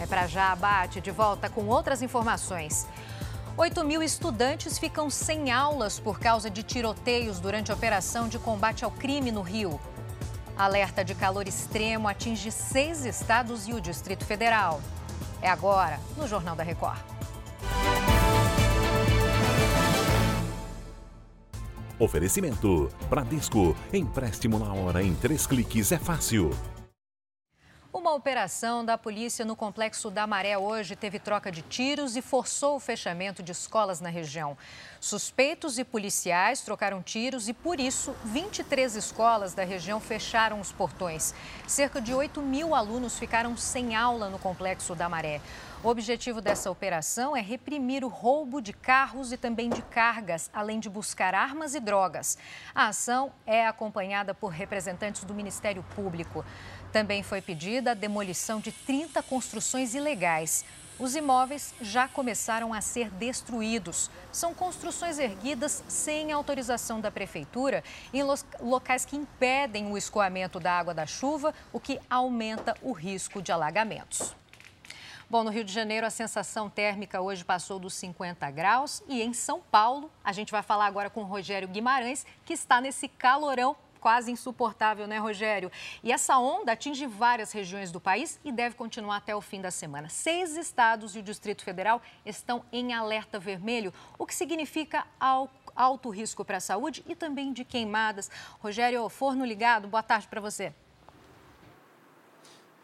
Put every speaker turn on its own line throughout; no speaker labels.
É para já, Bate, de volta com outras informações. 8 mil estudantes ficam sem aulas por causa de tiroteios durante a operação de combate ao crime no Rio. Alerta de calor extremo atinge seis estados e o Distrito Federal. É agora, no Jornal da Record.
Oferecimento: Bradesco. Empréstimo na hora em três cliques é fácil.
Uma operação da polícia no complexo da Maré hoje teve troca de tiros e forçou o fechamento de escolas na região. Suspeitos e policiais trocaram tiros e, por isso, 23 escolas da região fecharam os portões. Cerca de 8 mil alunos ficaram sem aula no complexo da Maré. O objetivo dessa operação é reprimir o roubo de carros e também de cargas, além de buscar armas e drogas. A ação é acompanhada por representantes do Ministério Público. Também foi pedida a demolição de 30 construções ilegais. Os imóveis já começaram a ser destruídos. São construções erguidas sem autorização da prefeitura em locais que impedem o escoamento da água da chuva, o que aumenta o risco de alagamentos. Bom, no Rio de Janeiro, a sensação térmica hoje passou dos 50 graus e em São Paulo, a gente vai falar agora com o Rogério Guimarães, que está nesse calorão quase insuportável, né, Rogério? E essa onda atinge várias regiões do país e deve continuar até o fim da semana. Seis estados e o Distrito Federal estão em alerta vermelho, o que significa alto risco para a saúde e também de queimadas. Rogério, forno ligado, boa tarde para você.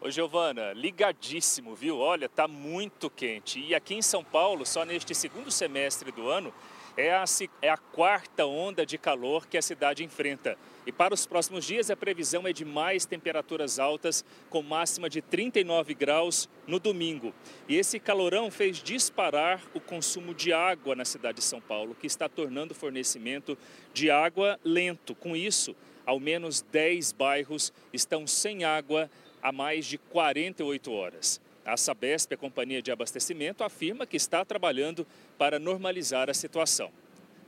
Ô Giovana, ligadíssimo, viu? Olha, tá muito quente. E aqui em São Paulo, só neste segundo semestre do ano, é a, é a quarta onda de calor que a cidade enfrenta. E para os próximos dias, a previsão é de mais temperaturas altas, com máxima de 39 graus no domingo. E esse calorão fez disparar o consumo de água na cidade de São Paulo, que está tornando o fornecimento de água lento. Com isso, ao menos 10 bairros estão sem água há mais de 48 horas. A Sabesp, a companhia de abastecimento, afirma que está trabalhando para normalizar a situação.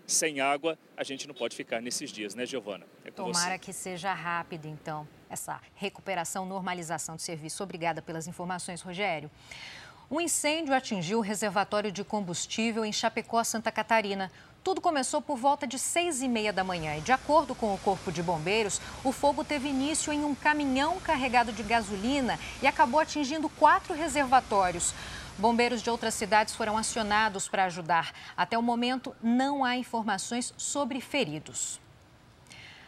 Sem água, a gente não pode ficar nesses dias, né, Giovana?
É Tomara você. que seja rápido, então, essa recuperação, normalização do serviço. Obrigada pelas informações, Rogério. Um incêndio atingiu o reservatório de combustível em Chapecó, Santa Catarina. Tudo começou por volta de seis e meia da manhã e, de acordo com o Corpo de Bombeiros, o fogo teve início em um caminhão carregado de gasolina e acabou atingindo quatro reservatórios. Bombeiros de outras cidades foram acionados para ajudar. Até o momento, não há informações sobre feridos.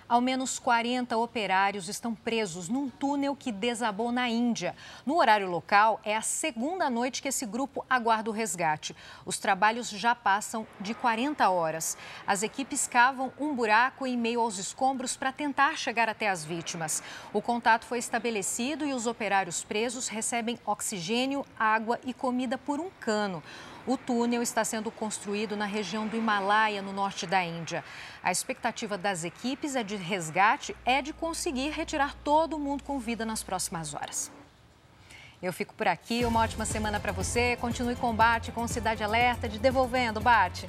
Ao menos 40 operários estão presos num túnel que desabou na Índia. No horário local, é a segunda noite que esse grupo aguarda o resgate. Os trabalhos já passam de 40 horas. As equipes cavam um buraco em meio aos escombros para tentar chegar até as vítimas. O contato foi estabelecido e os operários presos recebem oxigênio, água e comida por um cano. O túnel está sendo construído na região do Himalaia, no norte da Índia. A expectativa das equipes é de resgate é de conseguir retirar todo mundo com vida nas próximas horas. Eu fico por aqui, uma ótima semana para você. Continue combate com Cidade Alerta de Devolvendo, Bate.